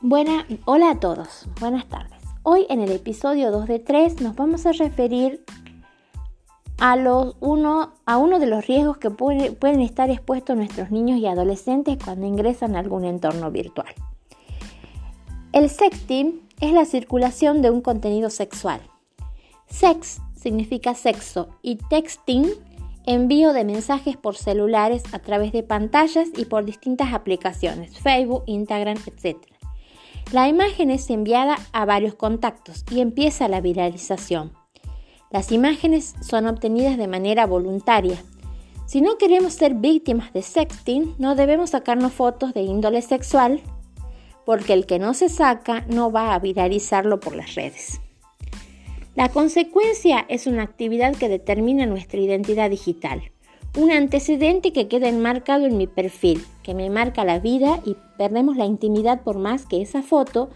Buena, hola a todos, buenas tardes. Hoy en el episodio 2 de 3 nos vamos a referir a, los uno, a uno de los riesgos que pueden estar expuestos nuestros niños y adolescentes cuando ingresan a algún entorno virtual. El sexting es la circulación de un contenido sexual. Sex significa sexo y texting envío de mensajes por celulares a través de pantallas y por distintas aplicaciones, Facebook, Instagram, etc. La imagen es enviada a varios contactos y empieza la viralización. Las imágenes son obtenidas de manera voluntaria. Si no queremos ser víctimas de sexting, no debemos sacarnos fotos de índole sexual, porque el que no se saca no va a viralizarlo por las redes. La consecuencia es una actividad que determina nuestra identidad digital, un antecedente que queda enmarcado en mi perfil, que me marca la vida y perdemos la intimidad por más que esa foto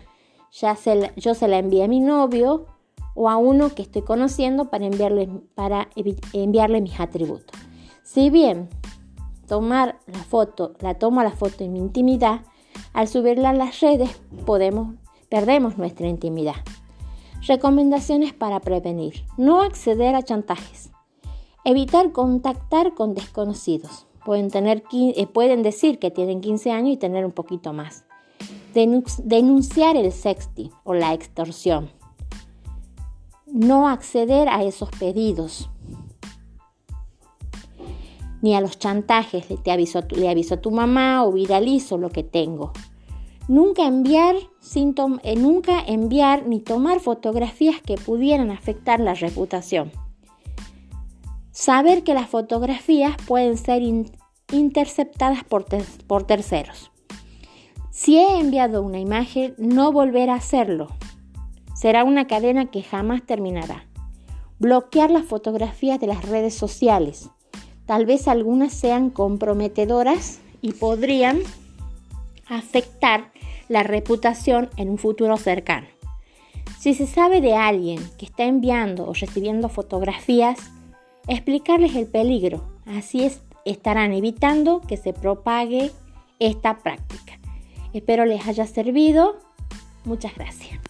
ya yo se la envíe a mi novio o a uno que estoy conociendo para enviarle, para enviarle mis atributos. Si bien tomar la foto, la tomo la foto en mi intimidad, al subirla a las redes podemos, perdemos nuestra intimidad. Recomendaciones para prevenir. No acceder a chantajes. Evitar contactar con desconocidos. Pueden, tener, eh, pueden decir que tienen 15 años y tener un poquito más. Denunciar el sexting o la extorsión. No acceder a esos pedidos. Ni a los chantajes. Le, te aviso, le aviso a tu mamá o viralizo lo que tengo. Nunca enviar, eh, nunca enviar ni tomar fotografías que pudieran afectar la reputación. Saber que las fotografías pueden ser interceptadas por, por terceros. Si he enviado una imagen, no volver a hacerlo. Será una cadena que jamás terminará. Bloquear las fotografías de las redes sociales. Tal vez algunas sean comprometedoras y podrían afectar la reputación en un futuro cercano. Si se sabe de alguien que está enviando o recibiendo fotografías, explicarles el peligro. Así estarán evitando que se propague esta práctica. Espero les haya servido. Muchas gracias.